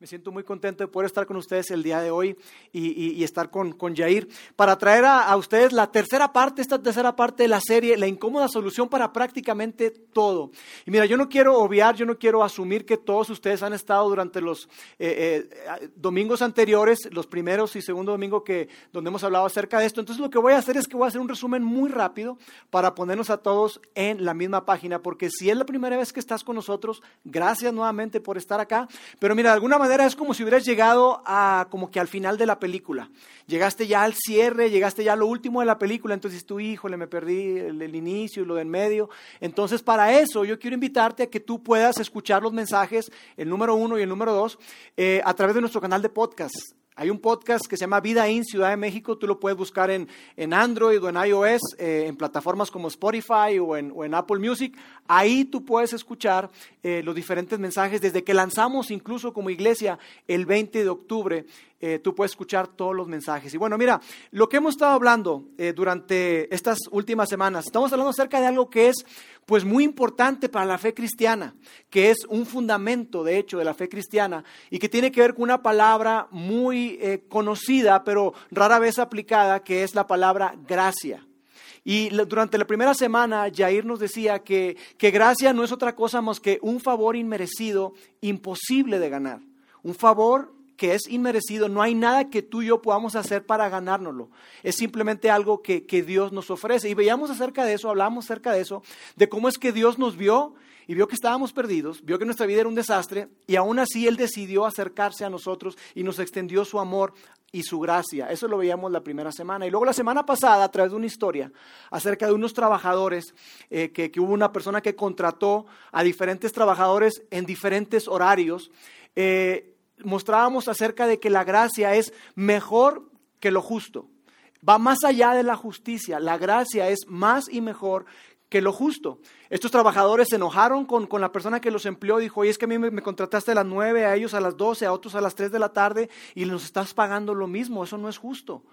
Me siento muy contento de poder estar con ustedes el día de hoy y, estar con, con, Jair para traer a, ustedes la tercera parte, esta tercera parte de la serie, la incómoda solución para prácticamente todo. Y mira, yo no quiero obviar, yo no quiero asumir que todos ustedes han estado durante los eh, eh, domingos anteriores, los primeros y segundo domingo que, donde hemos hablado acerca de esto. Entonces lo que voy a hacer es que voy a hacer un resumen muy rápido para ponernos a todos en la misma página, porque si es la primera vez que estás con nosotros, gracias nuevamente por estar acá. Pero mira, de alguna manera es como si hubieras llegado a como que al final de la película. Llegaste ya al cierre, llegaste ya a lo último de la película, entonces tú, híjole, me perdí el, inicio y lo del medio. Entonces, para eso yo quiero invitarte a que tú puedas escuchar los mensajes, el número uno y el número dos, eh, a través de nuestro canal de podcast. Hay un podcast que se llama Vida In Ciudad de México. Tú lo puedes buscar en, en Android o en iOS, eh, en plataformas como Spotify o en, Apple Music. Ahí tú puedes escuchar eh, los diferentes mensajes. Desde que lanzamos incluso como iglesia el 20 de octubre, eh, tú puedes escuchar todos los mensajes. Y bueno, mira, lo que hemos estado hablando durante estas últimas semanas, estamos hablando acerca de algo que es pues muy importante para la fe cristiana, que es un fundamento, de hecho, de la fe cristiana y que tiene que ver con una palabra muy eh, conocida, pero rara vez aplicada, que es la palabra gracia. Y durante la primera semana, Jair nos decía que, que gracia no es otra cosa más que un favor inmerecido, imposible de ganar. Un favor que es inmerecido, no hay nada que tú y yo podamos hacer para ganárnoslo. Es simplemente algo que, Dios nos ofrece. Y veíamos acerca de eso, hablamos acerca de eso, de cómo es que Dios nos vio y vio que estábamos perdidos, vio que nuestra vida era un desastre y aún así Él decidió acercarse a nosotros y nos extendió su amor y su gracia. Eso lo veíamos la primera semana. Y luego la semana pasada, a través de una historia acerca de unos trabajadores, eh, que, hubo una persona que contrató a diferentes trabajadores en diferentes horarios. Eh, mostrábamos acerca de que la gracia es mejor que lo justo. Va más allá de la justicia. La gracia es más y mejor que lo justo. Estos trabajadores se enojaron con, la persona que los empleó. Dijo, oye, es que a mí me, contrataste a las nueve, a ellos a las doce, a otros a las tres de la tarde y nos estás pagando lo mismo. Eso no es justo.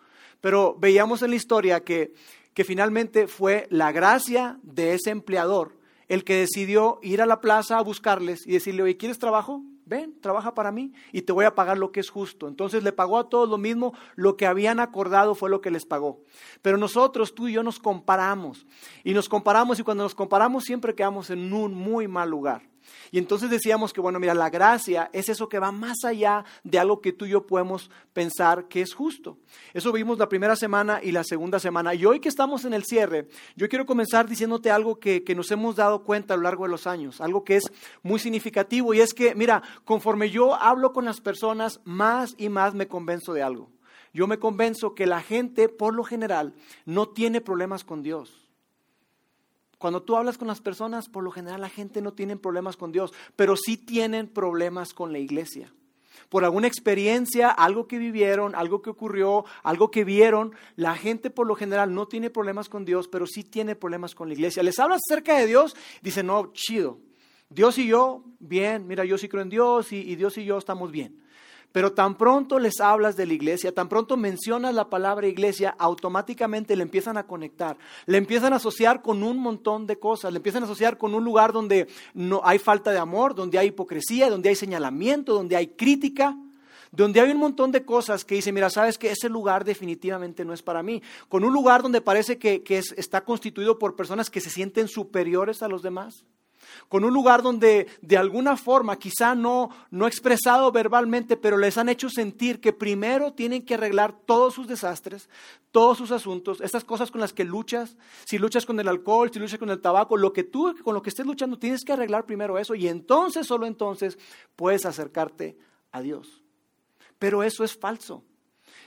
Pero veíamos en la historia que, que finalmente fue la gracia de ese empleador el que decidió ir a la plaza a buscarles y decirle, oye, ¿quieres trabajo? Ven, trabaja para mí y te voy a pagar lo que es justo. Entonces le pagó a todos lo mismo, lo que habían acordado fue lo que les pagó. Pero nosotros, tú y yo, nos comparamos y nos comparamos y cuando nos comparamos siempre quedamos en un muy mal lugar. Y entonces decíamos que, bueno, mira, la gracia es eso que va más allá de algo que tú y yo podemos pensar que es justo. Eso vimos la primera semana y la segunda semana. Y hoy que estamos en el cierre, yo quiero comenzar diciéndote algo que, que nos hemos dado cuenta a lo largo de los años, algo que es muy significativo. Y es que, mira, conforme yo hablo con las personas, más y más me convenzo de algo. Yo me convenzo que la gente, por lo general, no tiene problemas con Dios. Cuando tú hablas con las personas, por lo general la gente no tiene problemas con Dios, pero sí tienen problemas con la iglesia. Por alguna experiencia, algo que vivieron, algo que ocurrió, algo que vieron, la gente por lo general no tiene problemas con Dios, pero sí tiene problemas con la iglesia. Les hablas acerca de Dios, dicen, no, chido. Dios y yo, bien, mira, yo sí creo en Dios y, y Dios y yo estamos bien. Pero tan pronto les hablas de la iglesia, tan pronto mencionas la palabra iglesia, automáticamente le empiezan a conectar, le empiezan a asociar con un montón de cosas, le empiezan a asociar con un lugar donde no hay falta de amor, donde hay hipocresía, donde hay señalamiento, donde hay crítica, donde hay un montón de cosas que dicen, mira, sabes que ese lugar definitivamente no es para mí, con un lugar donde parece que, está constituido por personas que se sienten superiores a los demás con un lugar donde de alguna forma, quizá no, no expresado verbalmente, pero les han hecho sentir que primero tienen que arreglar todos sus desastres, todos sus asuntos, estas cosas con las que luchas, si luchas con el alcohol, si luchas con el tabaco, lo que tú con lo que estés luchando tienes que arreglar primero eso y entonces, solo entonces, puedes acercarte a Dios. Pero eso es falso.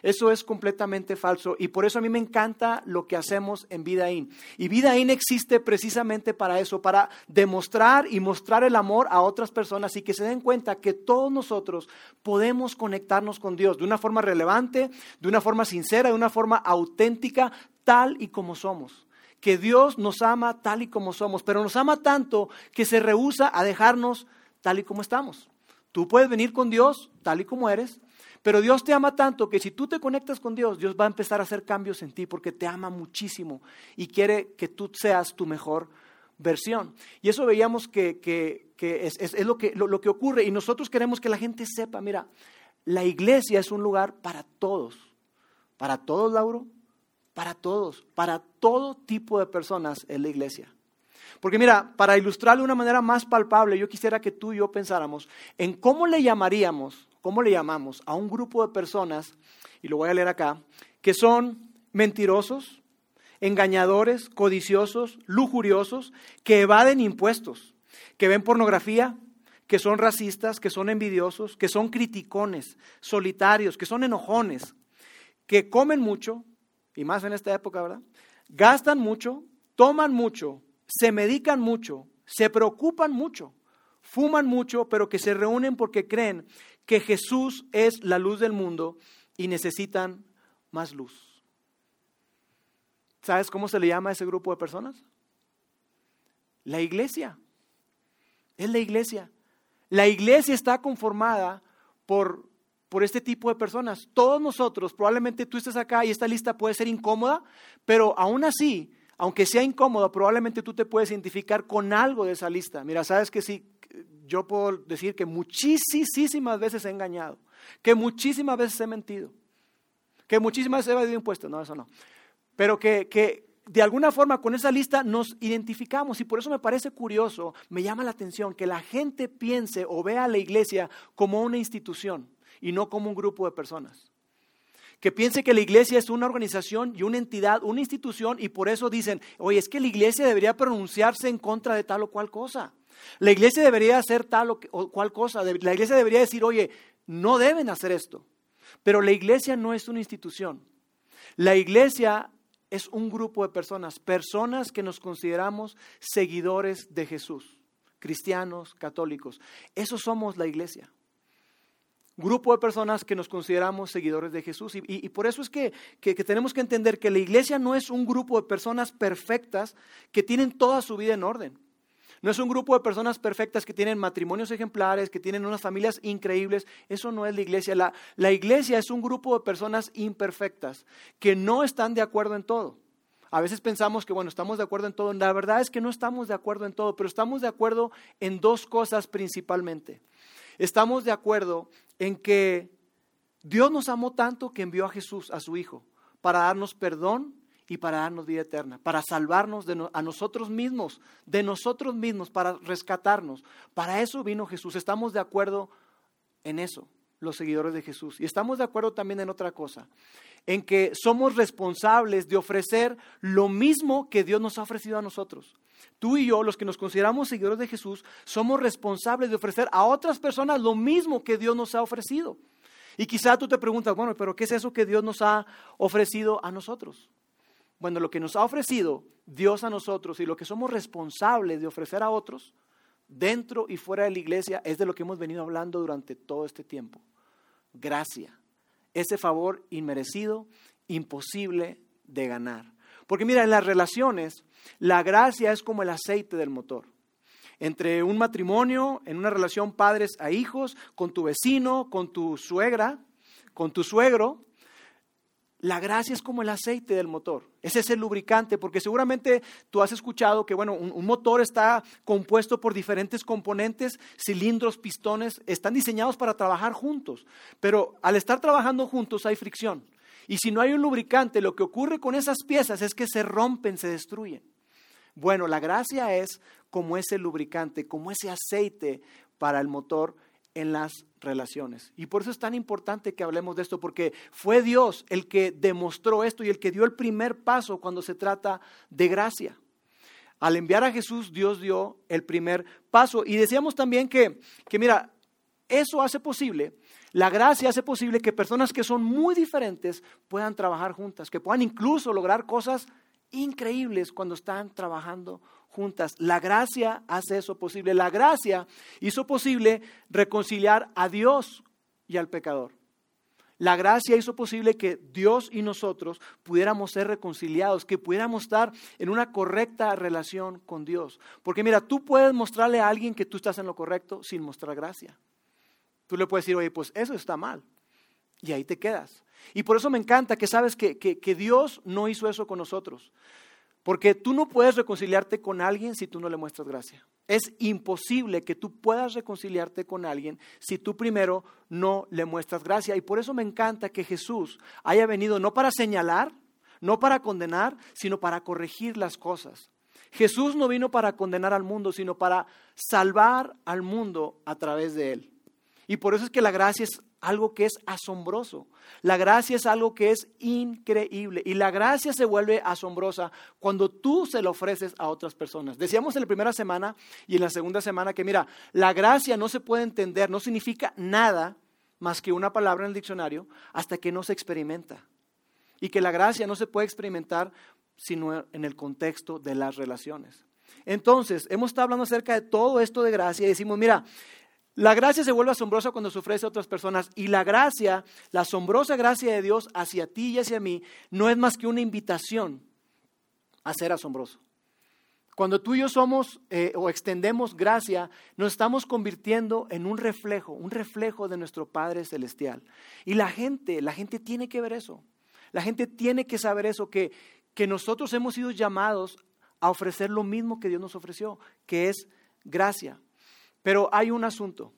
Eso es completamente falso y por eso a mí me encanta lo que hacemos en Vida In. Y Vida In existe precisamente para eso, para demostrar y mostrar el amor a otras personas y que se den cuenta que todos nosotros podemos conectarnos con Dios de una forma relevante, de una forma sincera, de una forma auténtica, tal y como somos que Dios nos ama tal y como somos, pero nos ama tanto que se rehúsa a dejarnos tal y como estamos. Tú puedes venir con Dios tal y como eres, pero Dios te ama tanto que si tú te conectas con Dios, Dios va a empezar a hacer cambios en ti porque te ama muchísimo y quiere que tú seas tu mejor versión. Y eso veíamos que, es, lo, que, lo que ocurre. Y nosotros queremos que la gente sepa, mira, la iglesia es un lugar para todos. Para todos, Lauro. Para todos. Para todo tipo de personas es la iglesia. Porque mira, para ilustrarlo de una manera más palpable, yo quisiera que tú y yo pensáramos en cómo le llamaríamos, cómo le llamamos a un grupo de personas, y lo voy a leer acá, que son mentirosos, engañadores, codiciosos, lujuriosos, que evaden impuestos, que ven pornografía, que son racistas, que son envidiosos, que son criticones, solitarios, que son enojones, que comen mucho, y más en esta época, ¿verdad? Gastan mucho, toman mucho, se medican mucho, se preocupan mucho, fuman mucho, pero que se reúnen porque creen que Jesús es la luz del mundo y necesitan más luz. ¿Sabes cómo se le llama a ese grupo de personas? La iglesia. Es la iglesia. La iglesia está conformada por, por este tipo de personas. Todos nosotros, probablemente tú estés acá y esta lista puede ser incómoda, pero aún así, aunque sea incómoda, probablemente tú te puedes identificar con algo de esa lista. Mira, sabes que sí, yo puedo decir que muchísimas veces he engañado, que muchísimas veces he mentido, que muchísimas veces he evadido impuestos. No, eso no pero que, de alguna forma con esa lista nos identificamos y por eso me parece curioso, me llama la atención que la gente piense o vea a la iglesia como una institución y no como un grupo de personas. Que piense que la iglesia es una organización y una entidad, una institución y por eso dicen, oye, es que la iglesia debería pronunciarse en contra de tal o cual cosa. La iglesia debería hacer tal o cual cosa. La iglesia debería decir, oye, no deben hacer esto. Pero la iglesia no es una institución. La iglesia es un grupo de personas, personas que nos consideramos seguidores de Jesús, cristianos, católicos. Eso somos la iglesia. Grupo de personas que nos consideramos seguidores de Jesús. Y, por eso es que, que tenemos que entender que la iglesia no es un grupo de personas perfectas que tienen toda su vida en orden. No es un grupo de personas perfectas que tienen matrimonios ejemplares, que tienen unas familias increíbles. Eso no es la iglesia. La, la, iglesia es un grupo de personas imperfectas que no están de acuerdo en todo. A veces pensamos que, bueno, estamos de acuerdo en todo. La verdad es que no estamos de acuerdo en todo, pero estamos de acuerdo en dos cosas principalmente. Estamos de acuerdo en que Dios nos amó tanto que envió a Jesús, a su Hijo, para darnos perdón y para darnos vida eterna, para salvarnos a nosotros mismos, de nosotros mismos, para rescatarnos. Para eso vino Jesús. Estamos de acuerdo en eso, los seguidores de Jesús. Y estamos de acuerdo también en otra cosa, en que somos responsables de ofrecer lo mismo que Dios nos ha ofrecido a nosotros. Tú y yo, los que nos consideramos seguidores de Jesús, somos responsables de ofrecer a otras personas lo mismo que Dios nos ha ofrecido. Y quizá tú te preguntas, bueno, pero ¿qué es eso que Dios nos ha ofrecido a nosotros? Bueno, lo que nos ha ofrecido Dios a nosotros y lo que somos responsables de ofrecer a otros, dentro y fuera de la iglesia, es de lo que hemos venido hablando durante todo este tiempo. Gracia. Ese favor inmerecido, imposible de ganar. Porque mira, en las relaciones, la gracia es como el aceite del motor. Entre un matrimonio, en una relación padres a hijos, con tu vecino, con tu suegra, con tu suegro, la gracia es como el aceite del motor, ese es el lubricante, porque seguramente tú has escuchado que bueno, un, motor está compuesto por diferentes componentes, cilindros, pistones, están diseñados para trabajar juntos, pero al estar trabajando juntos hay fricción. Y si no hay un lubricante, lo que ocurre con esas piezas es que se rompen, se destruyen. Bueno, la gracia es como ese lubricante, como ese aceite para el motor en las relaciones. Y por eso es tan importante que hablemos de esto, porque fue Dios el que demostró esto y el que dio el primer paso cuando se trata de gracia. Al enviar a Jesús, Dios dio el primer paso. Y decíamos también que, que mira, eso hace posible, la gracia hace posible que personas que son muy diferentes puedan trabajar juntas, que puedan incluso lograr cosas increíbles cuando están trabajando juntas. La gracia hace eso posible. La gracia hizo posible reconciliar a Dios y al pecador. La gracia hizo posible que Dios y nosotros pudiéramos ser reconciliados, que pudiéramos estar en una correcta relación con Dios. Porque mira, tú puedes mostrarle a alguien que tú estás en lo correcto sin mostrar gracia. Tú le puedes decir, oye, pues eso está mal. Y ahí te quedas. Y por eso me encanta que sabes que, que Dios no hizo eso con nosotros. Porque tú no puedes reconciliarte con alguien si tú no le muestras gracia. Es imposible que tú puedas reconciliarte con alguien si tú primero no le muestras gracia. Y por eso me encanta que Jesús haya venido no para señalar, no para condenar, sino para corregir las cosas. Jesús no vino para condenar al mundo, sino para salvar al mundo a través de él. Y por eso es que la gracia es algo que es asombroso. La gracia es algo que es increíble. Y la gracia se vuelve asombrosa cuando tú se la ofreces a otras personas. Decíamos en la primera semana y en la segunda semana que, mira, la gracia no se puede entender, no significa nada más que una palabra en el diccionario hasta que no se experimenta. Y que la gracia no se puede experimentar sino en el contexto de las relaciones. Entonces, hemos estado hablando acerca de todo esto de gracia y decimos, mira, la gracia se vuelve asombrosa cuando se ofrece a otras personas y la gracia, la asombrosa gracia de Dios hacia ti y hacia mí, no es más que una invitación a ser asombroso. Cuando tú y yo somos eh, o extendemos gracia, nos estamos convirtiendo en un reflejo, un reflejo de nuestro Padre Celestial. Y la gente, la gente tiene que ver eso. La gente tiene que saber eso, que, que nosotros hemos sido llamados a ofrecer lo mismo que Dios nos ofreció, que es gracia. Pero hay un asunto.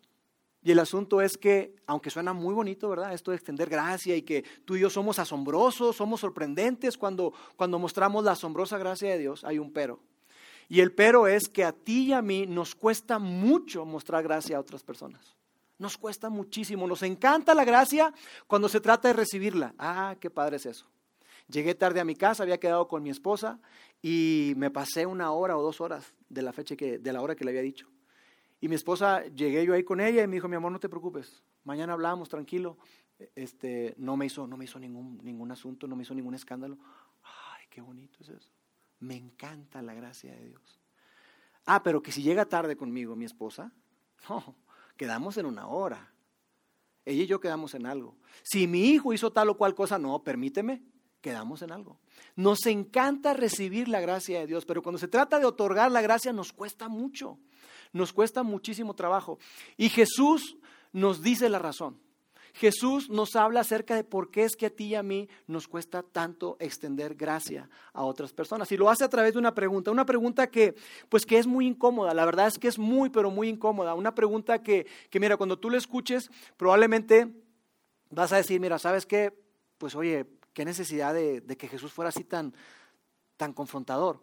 Y el asunto es que, aunque suena muy bonito, ¿verdad? Esto de extender gracia y que tú y yo somos asombrosos, somos sorprendentes cuando, cuando mostramos la asombrosa gracia de Dios, hay un pero. Y el pero es que a ti y a mí nos cuesta mucho mostrar gracia a otras personas. Nos cuesta muchísimo. Nos encanta la gracia cuando se trata de recibirla. Ah, qué padre es eso. Llegué tarde a mi casa, había quedado con mi esposa y me pasé una hora o dos horas de la fecha que, de la hora que le había dicho. Y mi esposa, llegué yo ahí con ella y me dijo, mi amor, no te preocupes, mañana hablamos, tranquilo. Este, no me hizo, no me hizo ningún, ningún asunto, no me hizo ningún escándalo. Ay, qué bonito es eso. Me encanta la gracia de Dios. Ah, pero que si llega tarde conmigo mi esposa, no, quedamos en una hora. Ella y yo quedamos en algo. Si mi hijo hizo tal o cual cosa, no, permíteme, quedamos en algo. Nos encanta recibir la gracia de Dios, pero cuando se trata de otorgar la gracia nos cuesta mucho nos cuesta muchísimo trabajo. Y Jesús nos dice la razón. Jesús nos habla acerca de por qué es que a ti y a mí nos cuesta tanto extender gracia a otras personas. Y lo hace a través de una pregunta, una pregunta que, pues que es muy incómoda, la verdad es que es muy, pero muy incómoda. Una pregunta que, que mira, cuando tú la escuches, probablemente vas a decir, mira, ¿sabes qué? Pues oye, qué necesidad de, de que Jesús fuera así tan, tan confrontador.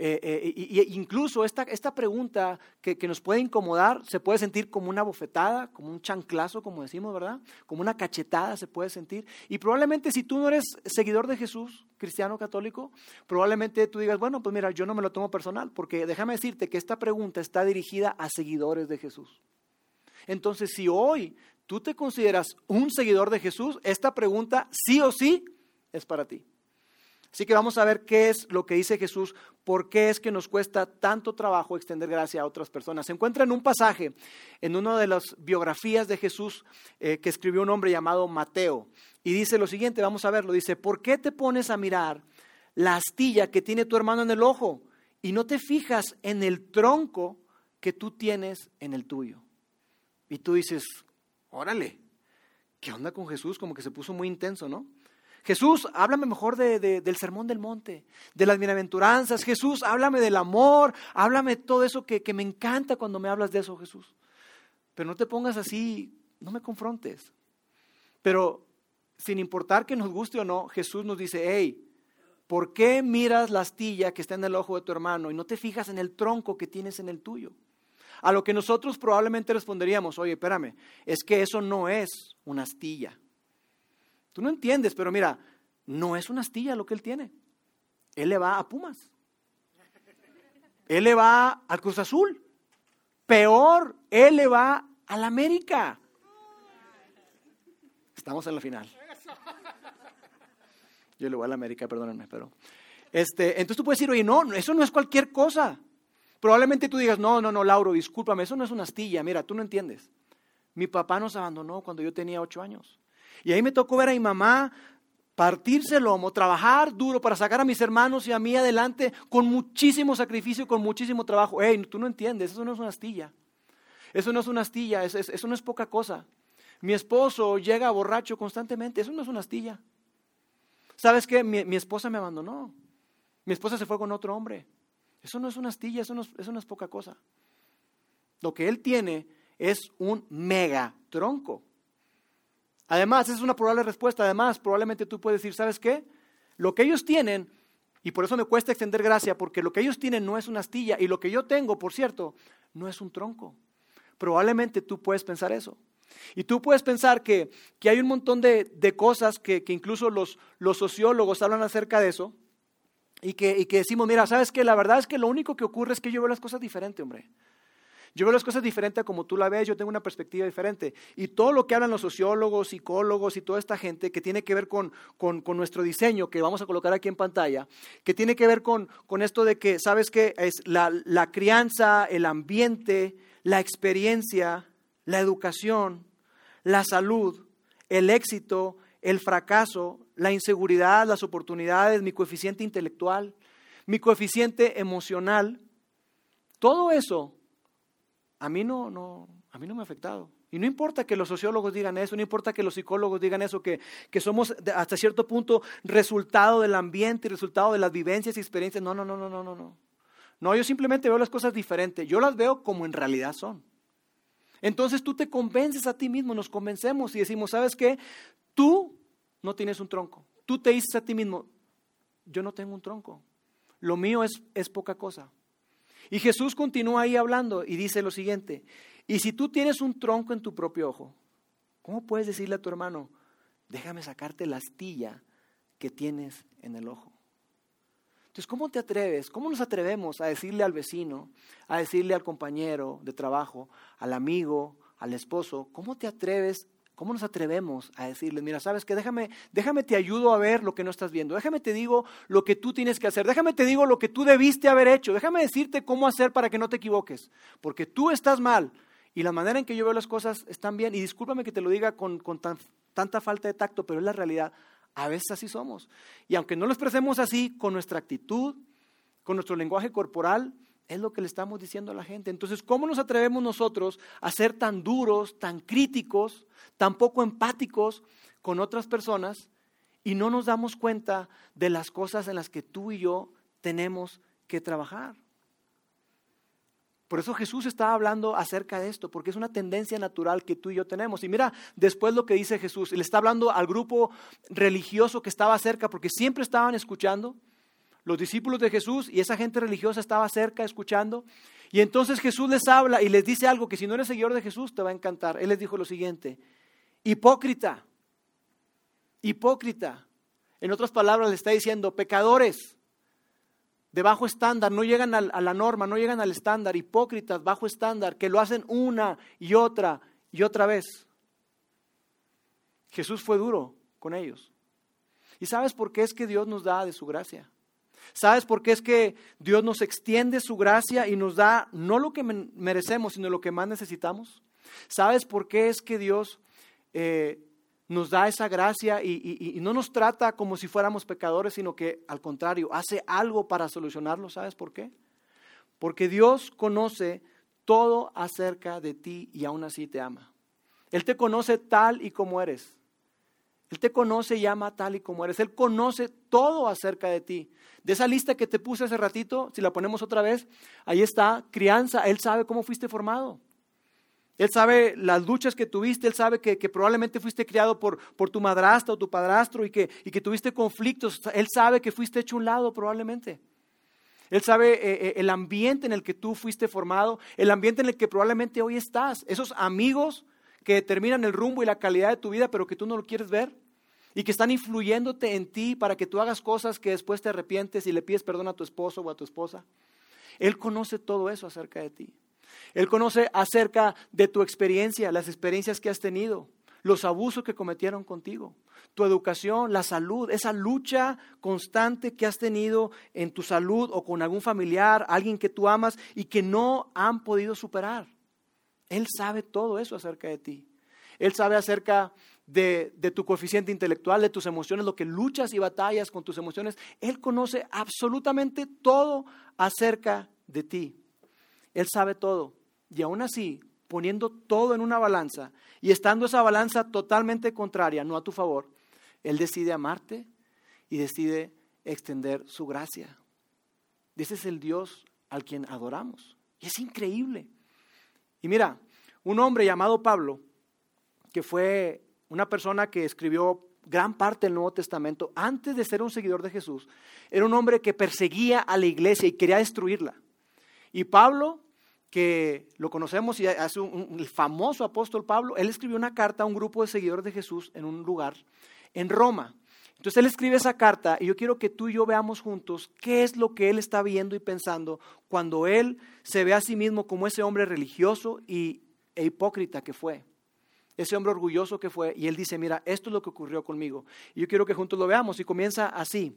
Eh, eh, incluso esta, esta pregunta que, que, nos puede incomodar se puede sentir como una bofetada, como un chanclazo, como decimos, ¿verdad? Como una cachetada se puede sentir. Y probablemente si tú no eres seguidor de Jesús, cristiano católico, probablemente tú digas, bueno, pues mira, yo no me lo tomo personal, porque déjame decirte que esta pregunta está dirigida a seguidores de Jesús. Entonces, si hoy tú te consideras un seguidor de Jesús, esta pregunta sí o sí es para ti. Así que vamos a ver qué es lo que dice Jesús, por qué es que nos cuesta tanto trabajo extender gracia a otras personas. Se encuentra en un pasaje, en una de las biografías de Jesús eh, que escribió un hombre llamado Mateo. Y dice lo siguiente, vamos a verlo, dice, ¿por qué te pones a mirar la astilla que tiene tu hermano en el ojo y no te fijas en el tronco que tú tienes en el tuyo? Y tú dices, órale, ¿qué onda con Jesús? Como que se puso muy intenso, ¿no? Jesús, háblame mejor del sermón del monte, de las bienaventuranzas. Jesús, háblame del amor, háblame de todo eso que, que me encanta cuando me hablas de eso, Jesús. Pero no te pongas así, no me confrontes. Pero sin importar que nos guste o no, Jesús nos dice, hey, ¿por qué miras la astilla que está en el ojo de tu hermano y no te fijas en el tronco que tienes en el tuyo? A lo que nosotros probablemente responderíamos, oye, espérame, es que eso no es una astilla. Tú no entiendes, pero mira, no es una astilla lo que él tiene. Él le va a Pumas. Él le va al Cruz Azul. Peor, él le va al América. Estamos en la final. Yo le voy al América, perdónenme, pero. Este, entonces tú puedes decir, oye, no, eso no es cualquier cosa. Probablemente tú digas, no, no, no, Lauro, discúlpame, eso no es una astilla. Mira, tú no entiendes. Mi papá nos abandonó cuando yo tenía ocho años. Y ahí me tocó ver a mi mamá partirse el lomo, trabajar duro para sacar a mis hermanos y a mí adelante con muchísimo sacrificio, con muchísimo trabajo. Hey, tú no entiendes, eso no es una astilla. Eso no es una astilla, eso, no es poca cosa. Mi esposo llega borracho constantemente, eso no es una astilla. ¿Sabes qué? Mi, mi esposa me abandonó. Mi esposa se fue con otro hombre. Eso no es una astilla, eso no es, eso no es poca cosa. Lo que él tiene es un mega tronco. Además, es una probable respuesta. Además, probablemente tú puedes decir, ¿sabes qué? Lo que ellos tienen, y por eso me cuesta extender gracia, porque lo que ellos tienen no es una astilla, y lo que yo tengo, por cierto, no es un tronco. Probablemente tú puedes pensar eso. Y tú puedes pensar que, hay un montón de, cosas que, incluso los, los, sociólogos hablan acerca de eso, y que, y que decimos, mira, ¿sabes qué? La verdad es que lo único que ocurre es que yo veo las cosas diferente, hombre. Yo veo las cosas diferente a como tú la ves, yo tengo una perspectiva diferente. Y todo lo que hablan los sociólogos, psicólogos y toda esta gente que tiene que ver con, nuestro diseño, que vamos a colocar aquí en pantalla, que tiene que ver con, esto de que, ¿sabes qué? Es la, la crianza, el ambiente, la experiencia, la educación, la salud, el éxito, el fracaso, la inseguridad, las oportunidades, mi coeficiente intelectual, mi coeficiente emocional, todo eso a mí no, no, a mí no me ha afectado. Y no importa que los sociólogos digan eso, no importa que los psicólogos digan eso, que, que somos hasta cierto punto resultado del ambiente y resultado de las vivencias y experiencias. No, no, no, no, no, no, no. Yo simplemente veo las cosas diferentes. Yo las veo como en realidad son. Entonces tú te convences a ti mismo, nos convencemos y decimos, ¿sabes qué? Tú no tienes un tronco. Tú te dices a ti mismo, yo no tengo un tronco. Lo mío es, es poca cosa. Y Jesús continúa ahí hablando y dice lo siguiente, y si tú tienes un tronco en tu propio ojo, ¿cómo puedes decirle a tu hermano, déjame sacarte la astilla que tienes en el ojo? Entonces, ¿cómo te atreves? ¿Cómo nos atrevemos a decirle al vecino, a decirle al compañero de trabajo, al amigo, al esposo, ¿cómo te atreves ¿Cómo nos atrevemos a decirle, mira, sabes que déjame, déjame te ayudo a ver lo que no estás viendo, déjame te digo lo que tú tienes que hacer, déjame te digo lo que tú debiste haber hecho, déjame decirte cómo hacer para que no te equivoques, porque tú estás mal y la manera en que yo veo las cosas están bien, y discúlpame que te lo diga con, tanta falta de tacto, pero es la realidad, a veces así somos. Y aunque no lo expresemos así, con nuestra actitud, con nuestro lenguaje corporal, es lo que le estamos diciendo a la gente. Entonces, ¿cómo nos atrevemos nosotros a ser tan duros, tan críticos, tan poco empáticos con otras personas y no nos damos cuenta de las cosas en las que tú y yo tenemos que trabajar? Por eso Jesús estaba hablando acerca de esto, porque es una tendencia natural que tú y yo tenemos. Y mira, después lo que dice Jesús, le está hablando al grupo religioso que estaba cerca, porque siempre estaban escuchando los discípulos de Jesús y esa gente religiosa estaba cerca escuchando. Y entonces Jesús les habla y les dice algo que si no eres seguidor de Jesús te va a encantar. Él les dijo lo siguiente, hipócrita, hipócrita. En otras palabras le está diciendo, pecadores de bajo estándar, no llegan a la norma, no llegan al estándar, hipócritas, bajo estándar, que lo hacen una y otra y otra vez. Jesús fue duro con ellos. ¿Y sabes por qué es que Dios nos da de su gracia? ¿Sabes por qué es que Dios nos extiende su gracia y nos da no lo que merecemos, sino lo que más necesitamos? ¿Sabes por qué es que Dios eh, nos da esa gracia y, y, no nos trata como si fuéramos pecadores, sino que al contrario, hace algo para solucionarlo? ¿Sabes por qué? Porque Dios conoce todo acerca de ti y aún así te ama. Él te conoce tal y como eres. Él te conoce y ama tal y como eres. Él conoce todo acerca de ti. De esa lista que te puse hace ratito, si la ponemos otra vez, ahí está, crianza. Él sabe cómo fuiste formado. Él sabe las luchas que tuviste, Él sabe que, probablemente fuiste criado por, por, tu madrastra o tu padrastro y que, y que, tuviste conflictos. Él sabe que fuiste hecho un lado probablemente. Él sabe eh, eh, el ambiente en el que tú fuiste formado, el ambiente en el que probablemente hoy estás. Esos amigos que determinan el rumbo y la calidad de tu vida, pero que tú no lo quieres ver. Y que están influyéndote en ti para que tú hagas cosas que después te arrepientes y le pides perdón a tu esposo o a tu esposa. Él conoce todo eso acerca de ti. Él conoce acerca de tu experiencia, las experiencias que has tenido, los abusos que cometieron contigo, tu educación, la salud, esa lucha constante que has tenido en tu salud o con algún familiar, alguien que tú amas y que no han podido superar. Él sabe todo eso acerca de ti. Él sabe acerca de, tu coeficiente intelectual, de tus emociones, lo que luchas y batallas con tus emociones. Él conoce absolutamente todo acerca de ti. Él sabe todo. Y aún así, poniendo todo en una balanza y estando esa balanza totalmente contraria, no a tu favor, Él decide amarte y decide extender su gracia. ese es el Dios al quien adoramos. Y es increíble. Y mira, un hombre llamado Pablo, que fue una persona que escribió gran parte del Nuevo Testamento, antes de ser un seguidor de Jesús, era un hombre que perseguía a la iglesia y quería destruirla. Y Pablo, que lo conocemos y hace un, el famoso apóstol Pablo, él escribió una carta a un grupo de seguidores de Jesús en un lugar en Roma. Entonces él escribe esa carta y yo quiero que tú y yo veamos juntos qué es lo que él está viendo y pensando cuando él se ve a sí mismo como ese hombre religioso y, e hipócrita que fue ese hombre orgulloso que fue, y él dice, mira, esto es lo que ocurrió conmigo. Y yo quiero que juntos lo veamos, y comienza así,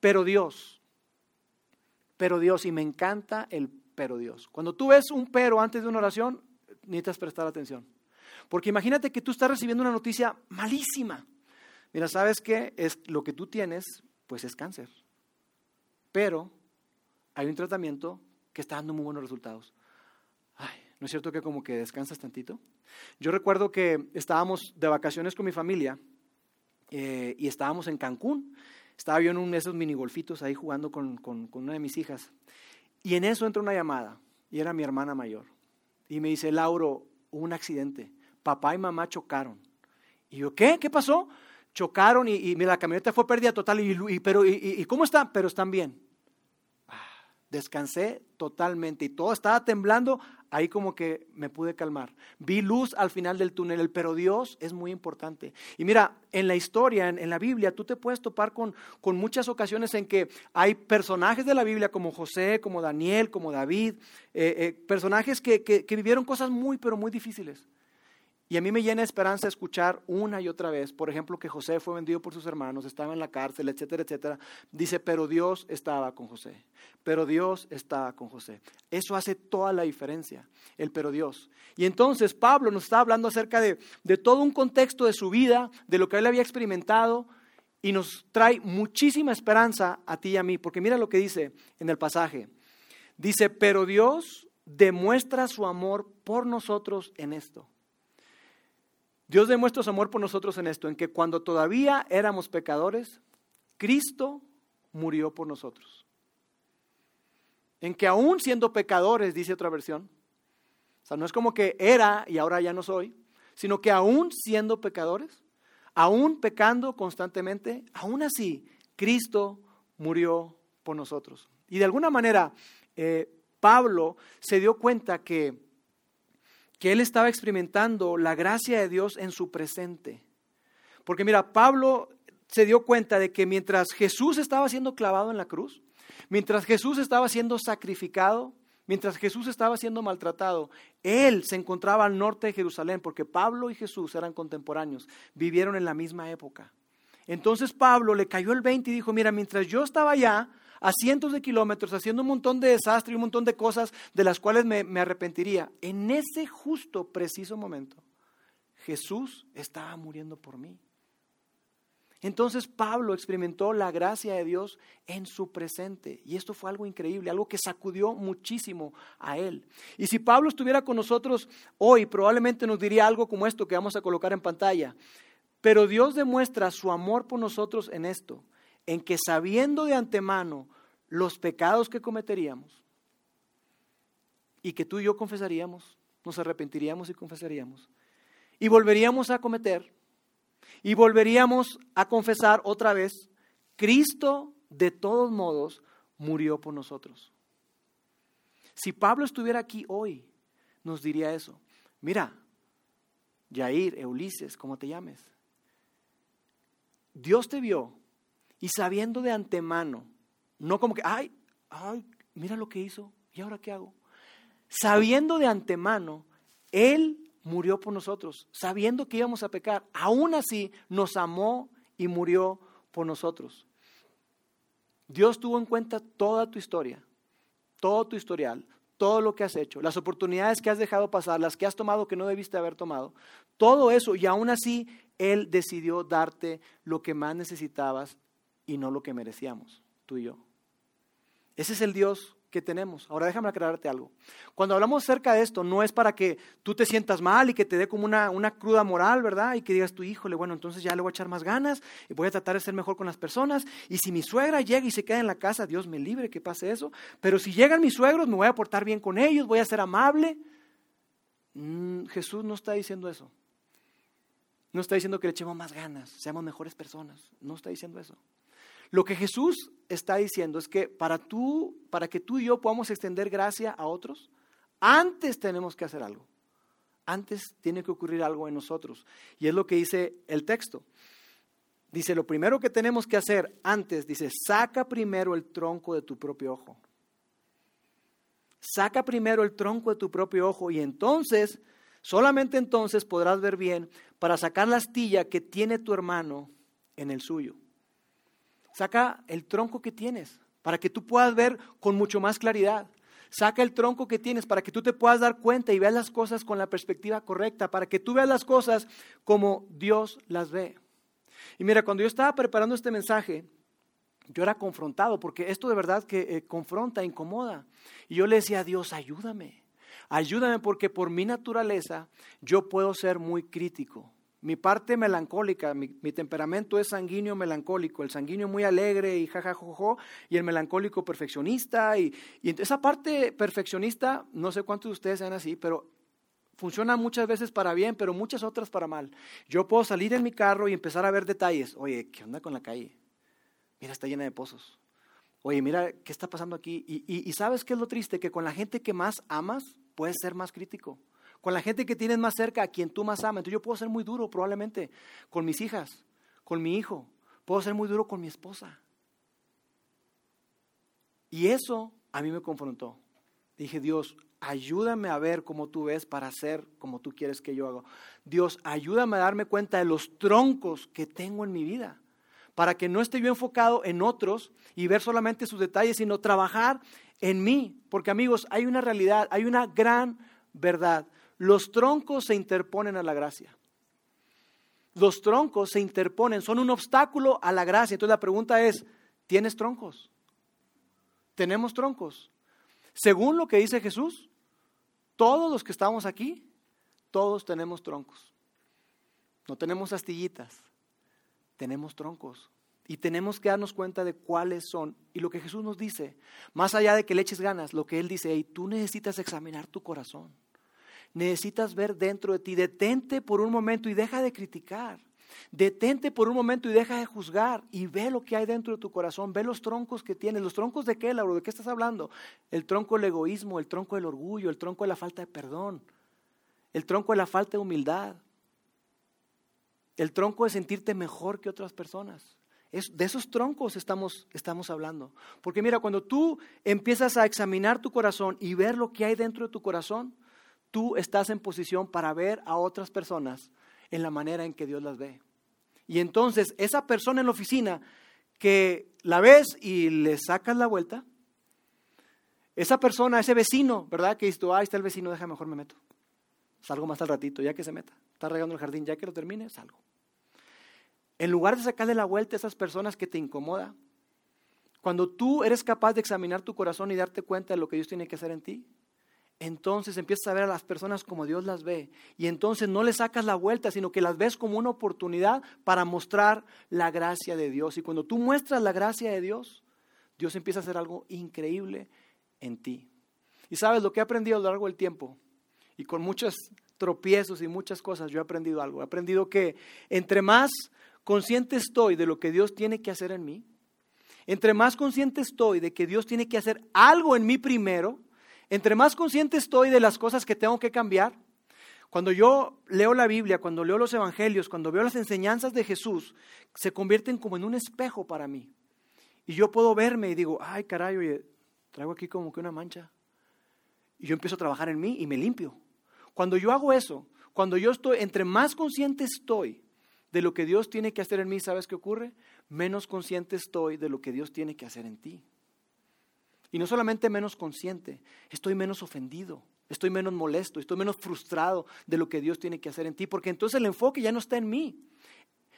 pero Dios, pero Dios, y me encanta el pero Dios. Cuando tú ves un pero antes de una oración, necesitas prestar atención. Porque imagínate que tú estás recibiendo una noticia malísima. Mira, ¿sabes qué? Es lo que tú tienes, pues es cáncer. Pero hay un tratamiento que está dando muy buenos resultados. ¿no es cierto que como que descansas tantito? Yo recuerdo que estábamos de vacaciones con mi familia eh, y estábamos en Cancún. Estaba yo en uno de esos minigolfitos ahí jugando con, con, una de mis hijas. Y en eso entra una llamada y era mi hermana mayor. Y me dice, Lauro, hubo un accidente. Papá y mamá chocaron. Y yo, ¿qué? ¿Qué pasó? Chocaron y, y la camioneta fue pérdida total. Y, pero, y, cómo están? Pero están bien. Ah, descansé totalmente y todo estaba temblando ahí como que me pude calmar. Vi luz al final del túnel, pero Dios es muy importante. Y mira, en la historia, en, la Biblia, tú te puedes topar con, con, muchas ocasiones en que hay personajes de la Biblia como José, como Daniel, como David, eh, eh, personajes que, que vivieron cosas muy, pero muy difíciles. Y a mí me llena esperanza escuchar una y otra vez, por ejemplo, que José fue vendido por sus hermanos, estaba en la cárcel, etcétera, etcétera. Dice, pero Dios estaba con José. Pero Dios estaba con José. Eso hace toda la diferencia, el pero Dios. Y entonces Pablo nos está hablando acerca de, de todo un contexto de su vida, de lo que él había experimentado, y nos trae muchísima esperanza a ti y a mí, porque mira lo que dice en el pasaje. Dice, pero Dios demuestra su amor por nosotros en esto Dios demuestra su amor por nosotros en esto, en que cuando todavía éramos pecadores, Cristo murió por nosotros. En que aún siendo pecadores, dice otra versión, o sea, no es como que era y ahora ya no soy, sino que aún siendo pecadores, aún pecando constantemente, aún así, Cristo murió por nosotros. Y de alguna manera, eh, Pablo se dio cuenta que que él estaba experimentando la gracia de Dios en su presente. Porque mira, Pablo se dio cuenta de que mientras Jesús estaba siendo clavado en la cruz, mientras Jesús estaba siendo sacrificado, mientras Jesús estaba siendo maltratado, él se encontraba al norte de Jerusalén, porque Pablo y Jesús eran contemporáneos, vivieron en la misma época. Entonces Pablo le cayó el 20 y dijo, mira, mientras yo estaba allá, a cientos de kilómetros, haciendo un montón de desastre y un montón de cosas de las cuales me, me arrepentiría. En ese justo, preciso momento, Jesús estaba muriendo por mí. Entonces Pablo experimentó la gracia de Dios en su presente. Y esto fue algo increíble, algo que sacudió muchísimo a él. Y si Pablo estuviera con nosotros hoy, probablemente nos diría algo como esto que vamos a colocar en pantalla. Pero Dios demuestra su amor por nosotros en esto, en que sabiendo de antemano los pecados que cometeríamos y que tú y yo confesaríamos, nos arrepentiríamos y confesaríamos, y volveríamos a cometer, y volveríamos a confesar otra vez, Cristo de todos modos murió por nosotros. Si Pablo estuviera aquí hoy, nos diría eso. Mira, Jair, Eulises, como te llames, Dios te vio y sabiendo de antemano, no como que, ay, ay, mira lo que hizo, ¿y ahora qué hago? Sabiendo de antemano, Él murió por nosotros, sabiendo que íbamos a pecar. Aún así, nos amó y murió por nosotros. Dios tuvo en cuenta toda tu historia, todo tu historial, todo lo que has hecho, las oportunidades que has dejado pasar, las que has tomado que no debiste haber tomado, todo eso, y aún así Él decidió darte lo que más necesitabas y no lo que merecíamos, tú y yo. Ese es el Dios que tenemos. Ahora déjame aclararte algo. Cuando hablamos acerca de esto, no es para que tú te sientas mal y que te dé como una, una cruda moral, ¿verdad? Y que digas tú, híjole, bueno, entonces ya le voy a echar más ganas y voy a tratar de ser mejor con las personas. Y si mi suegra llega y se queda en la casa, Dios me libre que pase eso. Pero si llegan mis suegros, me voy a portar bien con ellos, voy a ser amable. Mm, Jesús no está diciendo eso. No está diciendo que le echemos más ganas, seamos mejores personas. No está diciendo eso. Lo que Jesús está diciendo es que para tú, para que tú y yo podamos extender gracia a otros, antes tenemos que hacer algo. Antes tiene que ocurrir algo en nosotros. Y es lo que dice el texto. Dice, lo primero que tenemos que hacer antes, dice, saca primero el tronco de tu propio ojo. Saca primero el tronco de tu propio ojo y entonces, solamente entonces podrás ver bien para sacar la astilla que tiene tu hermano en el suyo. Saca el tronco que tienes para que tú puedas ver con mucho más claridad. Saca el tronco que tienes para que tú te puedas dar cuenta y veas las cosas con la perspectiva correcta, para que tú veas las cosas como Dios las ve. Y mira, cuando yo estaba preparando este mensaje, yo era confrontado, porque esto de verdad que eh, confronta, incomoda. Y yo le decía a Dios, ayúdame, ayúdame porque por mi naturaleza yo puedo ser muy crítico. Mi parte melancólica, mi, temperamento es sanguíneo melancólico, el sanguíneo muy alegre y jajajojo, y el melancólico perfeccionista. Y, esa parte perfeccionista, no sé cuántos de ustedes sean así, pero funciona muchas veces para bien, pero muchas otras para mal. Yo puedo salir en mi carro y empezar a ver detalles. Oye, ¿qué onda con la calle? Mira, está llena de pozos. Oye, mira, ¿qué está pasando aquí? Y, y ¿sabes qué es lo triste? Que con la gente que más amas, puedes ser más crítico con la gente que tienes más cerca, a quien tú más amas. Entonces yo puedo ser muy duro probablemente con mis hijas, con mi hijo, puedo ser muy duro con mi esposa. Y eso a mí me confrontó. Dije, Dios, ayúdame a ver cómo tú ves para hacer como tú quieres que yo haga. Dios, ayúdame a darme cuenta de los troncos que tengo en mi vida, para que no esté yo enfocado en otros y ver solamente sus detalles, sino trabajar en mí. Porque amigos, hay una realidad, hay una gran verdad los troncos se interponen a la gracia. Los troncos se interponen, son un obstáculo a la gracia. Entonces la pregunta es, ¿tienes troncos? ¿Tenemos troncos? Según lo que dice Jesús, todos los que estamos aquí, todos tenemos troncos. No tenemos astillitas, tenemos troncos. Y tenemos que darnos cuenta de cuáles son. Y lo que Jesús nos dice, más allá de que le eches ganas, lo que Él dice, hey, tú necesitas examinar tu corazón necesitas ver dentro de ti. Detente por un momento y deja de criticar. Detente por un momento y deja de juzgar y ve lo que hay dentro de tu corazón, ve los troncos que tienes. ¿Los troncos de qué, Lauro? ¿De qué estás hablando? El tronco del egoísmo, el tronco del orgullo, el tronco de la falta de perdón, el tronco de la falta de humildad, el tronco de sentirte mejor que otras personas. de esos troncos estamos, estamos hablando. Porque mira, cuando tú empiezas a examinar tu corazón y ver lo que hay dentro de tu corazón, tú estás en posición para ver a otras personas en la manera en que Dios las ve. Y entonces esa persona en la oficina que la ves y le sacas la vuelta, esa persona, ese vecino, ¿verdad? Que dices tú, ahí está el vecino, deja mejor me meto. Salgo más al ratito, ya que se meta. Está regando el jardín, ya que lo termine, salgo. En lugar de sacarle la vuelta a esas personas que te incomoda, cuando tú eres capaz de examinar tu corazón y darte cuenta de lo que Dios tiene que hacer en ti, entonces empiezas a ver a las personas como Dios las ve. Y entonces no le sacas la vuelta, sino que las ves como una oportunidad para mostrar la gracia de Dios. Y cuando tú muestras la gracia de Dios, Dios empieza a hacer algo increíble en ti. Y sabes lo que he aprendido a lo largo del tiempo, y con muchos tropiezos y muchas cosas, yo he aprendido algo. He aprendido que entre más consciente estoy de lo que Dios tiene que hacer en mí, entre más consciente estoy de que Dios tiene que hacer algo en mí primero, entre más consciente estoy de las cosas que tengo que cambiar, cuando yo leo la Biblia, cuando leo los Evangelios, cuando veo las enseñanzas de Jesús, se convierten como en un espejo para mí. Y yo puedo verme y digo, ay caray, oye, traigo aquí como que una mancha. Y yo empiezo a trabajar en mí y me limpio. Cuando yo hago eso, cuando yo estoy, entre más consciente estoy de lo que Dios tiene que hacer en mí, ¿sabes qué ocurre? Menos consciente estoy de lo que Dios tiene que hacer en ti. Y no solamente menos consciente, estoy menos ofendido, estoy menos molesto, estoy menos frustrado de lo que Dios tiene que hacer en ti, porque entonces el enfoque ya no está en mí.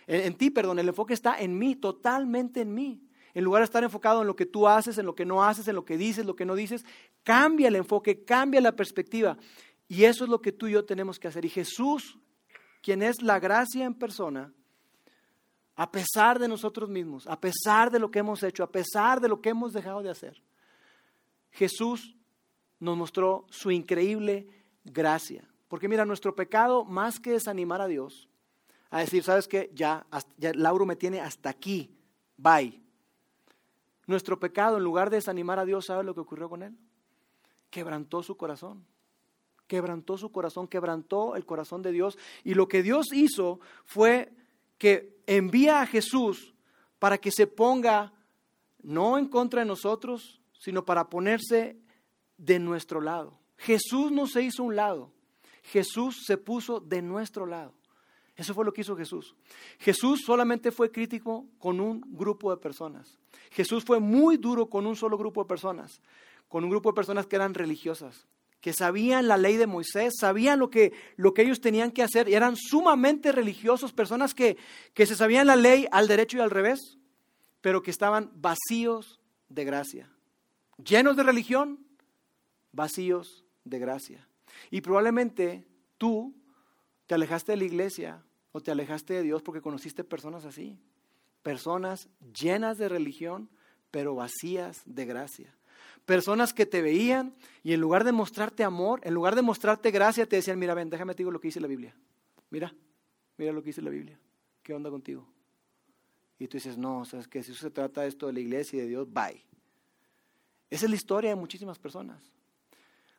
En, ti, perdón, el enfoque está en mí, totalmente en mí. en lugar de estar enfocado en lo que tú haces, en lo que no haces, en lo que dices, lo que no dices, cambia el enfoque, cambia la perspectiva. Y eso es lo que tú y yo tenemos que hacer. Y Jesús, quien es la gracia en persona, a pesar de nosotros mismos, a pesar de lo que hemos hecho, a pesar de lo que hemos dejado de hacer, Jesús nos mostró su increíble gracia. Porque mira, nuestro pecado, más que desanimar a Dios, a decir, ¿sabes qué? Ya, ya Lauro me tiene hasta aquí, bye. Nuestro pecado, en lugar de desanimar a Dios, ¿sabe lo que ocurrió con él? Quebrantó su corazón. Quebrantó su corazón, quebrantó el corazón de Dios. Y lo que Dios hizo fue que envía a Jesús para que se ponga no en contra de nosotros, sino para ponerse de nuestro lado. Jesús no se hizo un lado, Jesús se puso de nuestro lado. Eso fue lo que hizo Jesús. Jesús solamente fue crítico con un grupo de personas. Jesús fue muy duro con un solo grupo de personas, con un grupo de personas que eran religiosas, que sabían la ley de Moisés, sabían lo que, lo que ellos tenían que hacer, y eran sumamente religiosos, personas que, que se sabían la ley al derecho y al revés, pero que estaban vacíos de gracia, llenos de religión, vacíos de gracia. Y probablemente tú te alejaste de la iglesia o te alejaste de Dios porque conociste personas así. Personas llenas de religión, pero vacías de gracia. Personas que te veían y en lugar de mostrarte amor, en lugar de mostrarte gracia, te decían, mira, ven, déjame te lo que dice la Biblia. Mira, mira lo que dice la Biblia. ¿Qué onda contigo? Y tú dices, no, sabes que si eso se trata esto de la iglesia y de Dios, bye. Esa es la historia de muchísimas personas.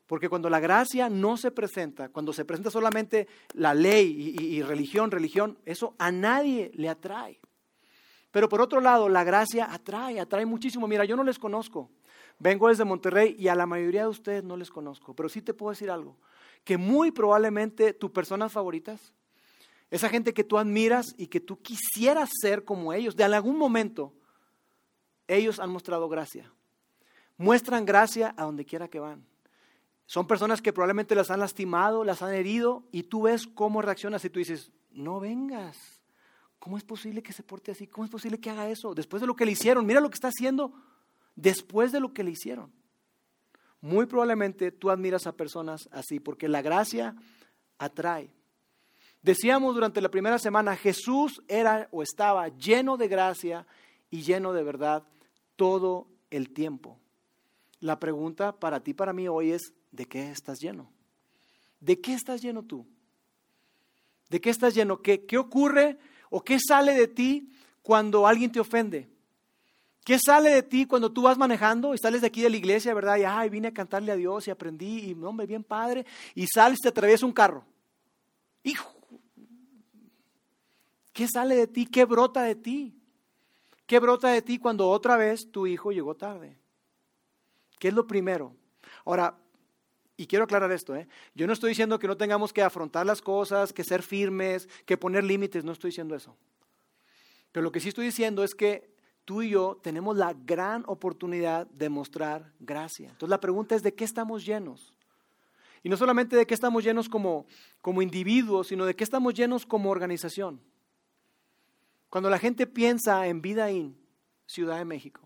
Porque cuando la gracia no se presenta, cuando se presenta solamente la ley y, religión, religión, eso a nadie le atrae. Pero por otro lado, la gracia atrae, atrae muchísimo. Mira, yo no les conozco. Vengo desde Monterrey y a la mayoría de ustedes no les conozco. Pero sí te puedo decir algo, que muy probablemente tus personas favoritas, esa gente que tú admiras y que tú quisieras ser como ellos, de algún momento, ellos han mostrado gracia. Muestran gracia a donde quiera que van. Son personas que probablemente las han lastimado, las han herido y tú ves cómo reaccionas y tú dices, no vengas. ¿Cómo es posible que se porte así? ¿Cómo es posible que haga eso? Después de lo que le hicieron, mira lo que está haciendo después de lo que le hicieron. Muy probablemente tú admiras a personas así porque la gracia atrae. Decíamos durante la primera semana, Jesús era o estaba lleno de gracia y lleno de verdad todo el tiempo. La pregunta para ti, para mí hoy es, ¿de qué estás lleno? ¿De qué estás lleno tú? ¿De qué estás lleno? ¿Qué, qué ocurre o qué sale de ti cuando alguien te ofende? ¿Qué sale de ti cuando tú vas manejando y sales de aquí de la iglesia, verdad? Y ay, vine a cantarle a Dios y aprendí, y hombre, bien padre, y sales y te atraviesa un carro. Hijo, ¿qué sale de ti? ¿Qué brota de ti? ¿Qué brota de ti cuando otra vez tu hijo llegó tarde? ¿Qué es lo primero? Ahora, y quiero aclarar esto, ¿eh? yo no estoy diciendo que no tengamos que afrontar las cosas, que ser firmes, que poner límites, no estoy diciendo eso. Pero lo que sí estoy diciendo es que tú y yo tenemos la gran oportunidad de mostrar gracia. Entonces la pregunta es, ¿de qué estamos llenos? Y no solamente de qué estamos llenos como, como individuos, sino de qué estamos llenos como organización. Cuando la gente piensa en Vida In, Ciudad de México,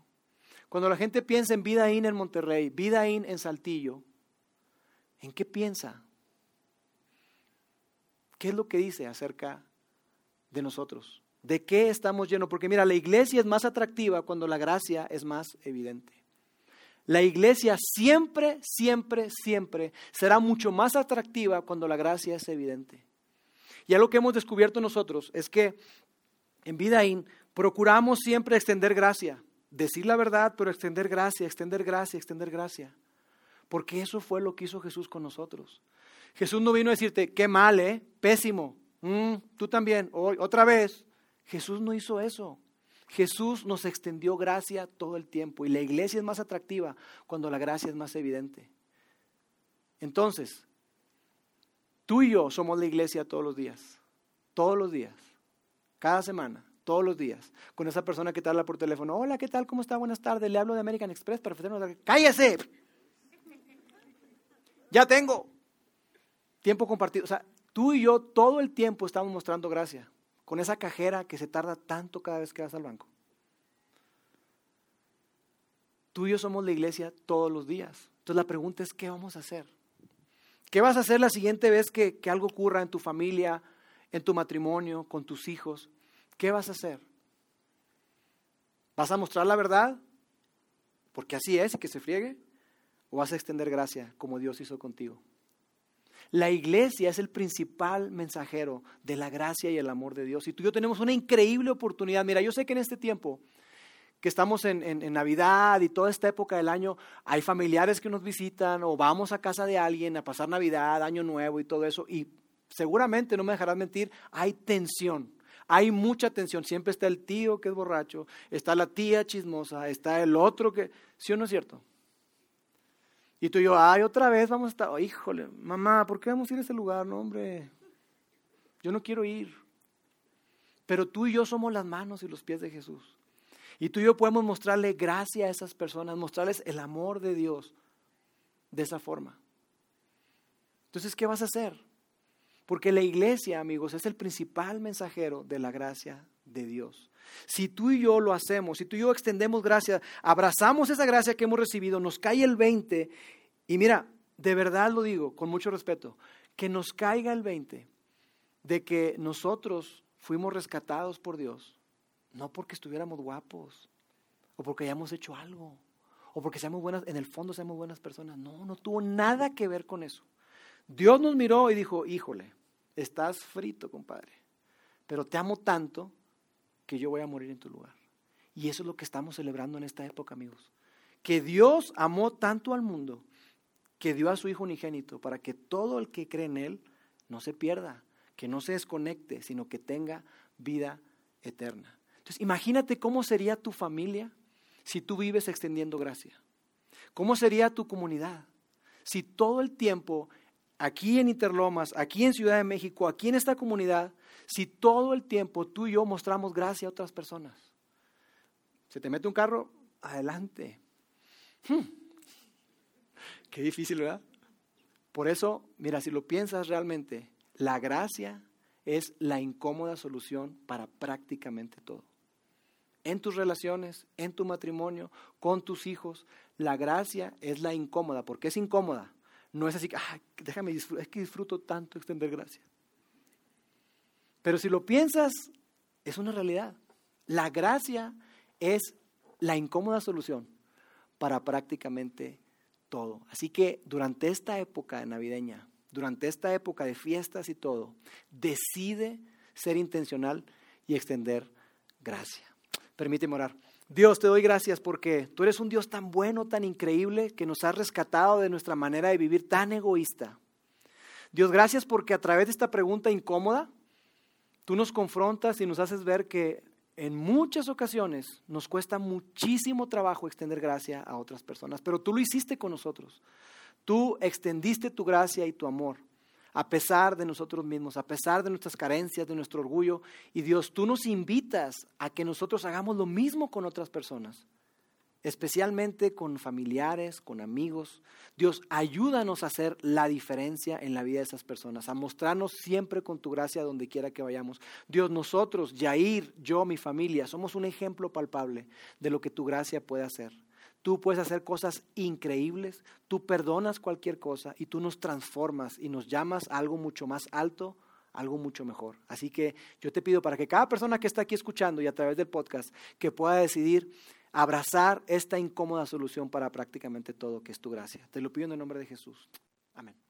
cuando la gente piensa en Vida In en Monterrey, Vida In en Saltillo, ¿En qué piensa? ¿Qué es lo que dice acerca de nosotros? ¿De qué estamos llenos? Porque mira, la iglesia es más atractiva cuando la gracia es más evidente. La iglesia siempre, siempre, siempre será mucho más atractiva cuando la gracia es evidente. Y algo que hemos descubierto nosotros es que en Vidaín procuramos siempre extender gracia, decir la verdad, pero extender gracia, extender gracia, extender gracia. Porque eso fue lo que hizo Jesús con nosotros. Jesús no vino a decirte, qué mal, ¿eh? Pésimo. Mm, tú también, hoy, otra vez. Jesús no hizo eso. Jesús nos extendió gracia todo el tiempo y la iglesia es más atractiva cuando la gracia es más evidente. Entonces, tú y yo somos la iglesia todos los días, todos los días, cada semana, todos los días, con esa persona que te habla por teléfono. Hola, ¿qué tal? ¿Cómo está? Buenas tardes. Le hablo de American Express para ofrecernos. ¡Cállese! ya tengo. Tiempo compartido. O sea, tú y yo todo el tiempo estamos mostrando gracia con esa cajera que se tarda tanto cada vez que vas al banco. Tú y yo somos la iglesia todos los días. Entonces la pregunta es, ¿qué vamos a hacer? ¿Qué vas a hacer la siguiente vez que, que algo ocurra en tu familia, en tu matrimonio, con tus hijos? ¿Qué vas a hacer? ¿Vas a mostrar la verdad? Porque así es y que se friegue. ¿O vas a extender gracia como Dios hizo contigo? La iglesia es el principal mensajero de la gracia y el amor de Dios. Y tú y yo tenemos una increíble oportunidad. Mira, yo sé que en este tiempo que estamos en, Navidad y toda esta época del año, hay familiares que nos visitan o vamos a casa de alguien a pasar Navidad, Año Nuevo y todo eso. Y seguramente, no me dejarás mentir, hay tensión. Hay mucha tensión. Siempre está el tío que es borracho, está la tía chismosa, está el otro que... ¿Sí o no es cierto? Y tú y yo, ay, otra vez vamos a estar, híjole, mamá, ¿por qué vamos a ir a ese lugar? No, hombre, yo no quiero ir. Pero tú y yo somos las manos y los pies de Jesús. Y tú y yo podemos mostrarle gracia a esas personas, mostrarles el amor de Dios de esa forma. Entonces, ¿qué vas a hacer? Porque la iglesia, amigos, es el principal mensajero de la gracia de Dios. Si tú y yo lo hacemos, si tú y yo extendemos gracia, abrazamos esa gracia que hemos recibido, nos cae el 20, y mira, de verdad lo digo con mucho respeto, que nos caiga el 20 de que nosotros fuimos rescatados por Dios no porque estuviéramos guapos o porque hayamos hecho algo o porque seamos buenas, en el fondo seamos buenas personas. No, no tuvo nada que ver con eso. Dios nos miró y dijo, híjole, estás frito, compadre, pero te amo tanto que yo voy a morir en tu lugar. Y eso es lo que estamos celebrando en esta época, amigos. Que Dios amó tanto al mundo que dio a su Hijo unigénito para que todo el que cree en Él no se pierda, que no se desconecte, sino que tenga vida eterna imagínate cómo sería tu familia si tú vives extendiendo gracia. ¿Cómo sería tu comunidad? Si todo el tiempo, aquí en Interlomas, aquí en Ciudad de México, aquí en esta comunidad, si todo el tiempo tú y yo mostramos gracia a otras personas. Se te mete un carro, adelante. Hmm. Qué difícil, ¿verdad? Por eso, mira, si lo piensas realmente, la gracia es la incómoda solución para prácticamente todo en tus relaciones, en tu matrimonio, con tus hijos. La gracia es la incómoda, porque es incómoda. No es así que, déjame disfrutar, es que disfruto tanto extender gracia. Pero si lo piensas, es una realidad. La gracia es la incómoda solución para prácticamente todo. Así que durante esta época navideña, durante esta época de fiestas y todo, decide ser intencional y extender gracia. Permíteme orar. Dios, te doy gracias porque tú eres un Dios tan bueno, tan increíble, que nos has rescatado de nuestra manera de vivir tan egoísta. Dios, gracias porque a través de esta pregunta incómoda, tú nos confrontas y nos haces ver que en muchas ocasiones nos cuesta muchísimo trabajo extender gracia a otras personas, pero tú lo hiciste con nosotros. Tú extendiste tu gracia y tu amor a pesar de nosotros mismos, a pesar de nuestras carencias, de nuestro orgullo. Y Dios, tú nos invitas a que nosotros hagamos lo mismo con otras personas, especialmente con familiares, con amigos. Dios, ayúdanos a hacer la diferencia en la vida de esas personas, a mostrarnos siempre con tu gracia donde quiera que vayamos. Dios, nosotros, Yair, yo, mi familia, somos un ejemplo palpable de lo que tu gracia puede hacer. Tú puedes hacer cosas increíbles, tú perdonas cualquier cosa y tú nos transformas y nos llamas a algo mucho más alto, algo mucho mejor. Así que yo te pido para que cada persona que está aquí escuchando y a través del podcast, que pueda decidir abrazar esta incómoda solución para prácticamente todo, que es tu gracia. Te lo pido en el nombre de Jesús. Amén.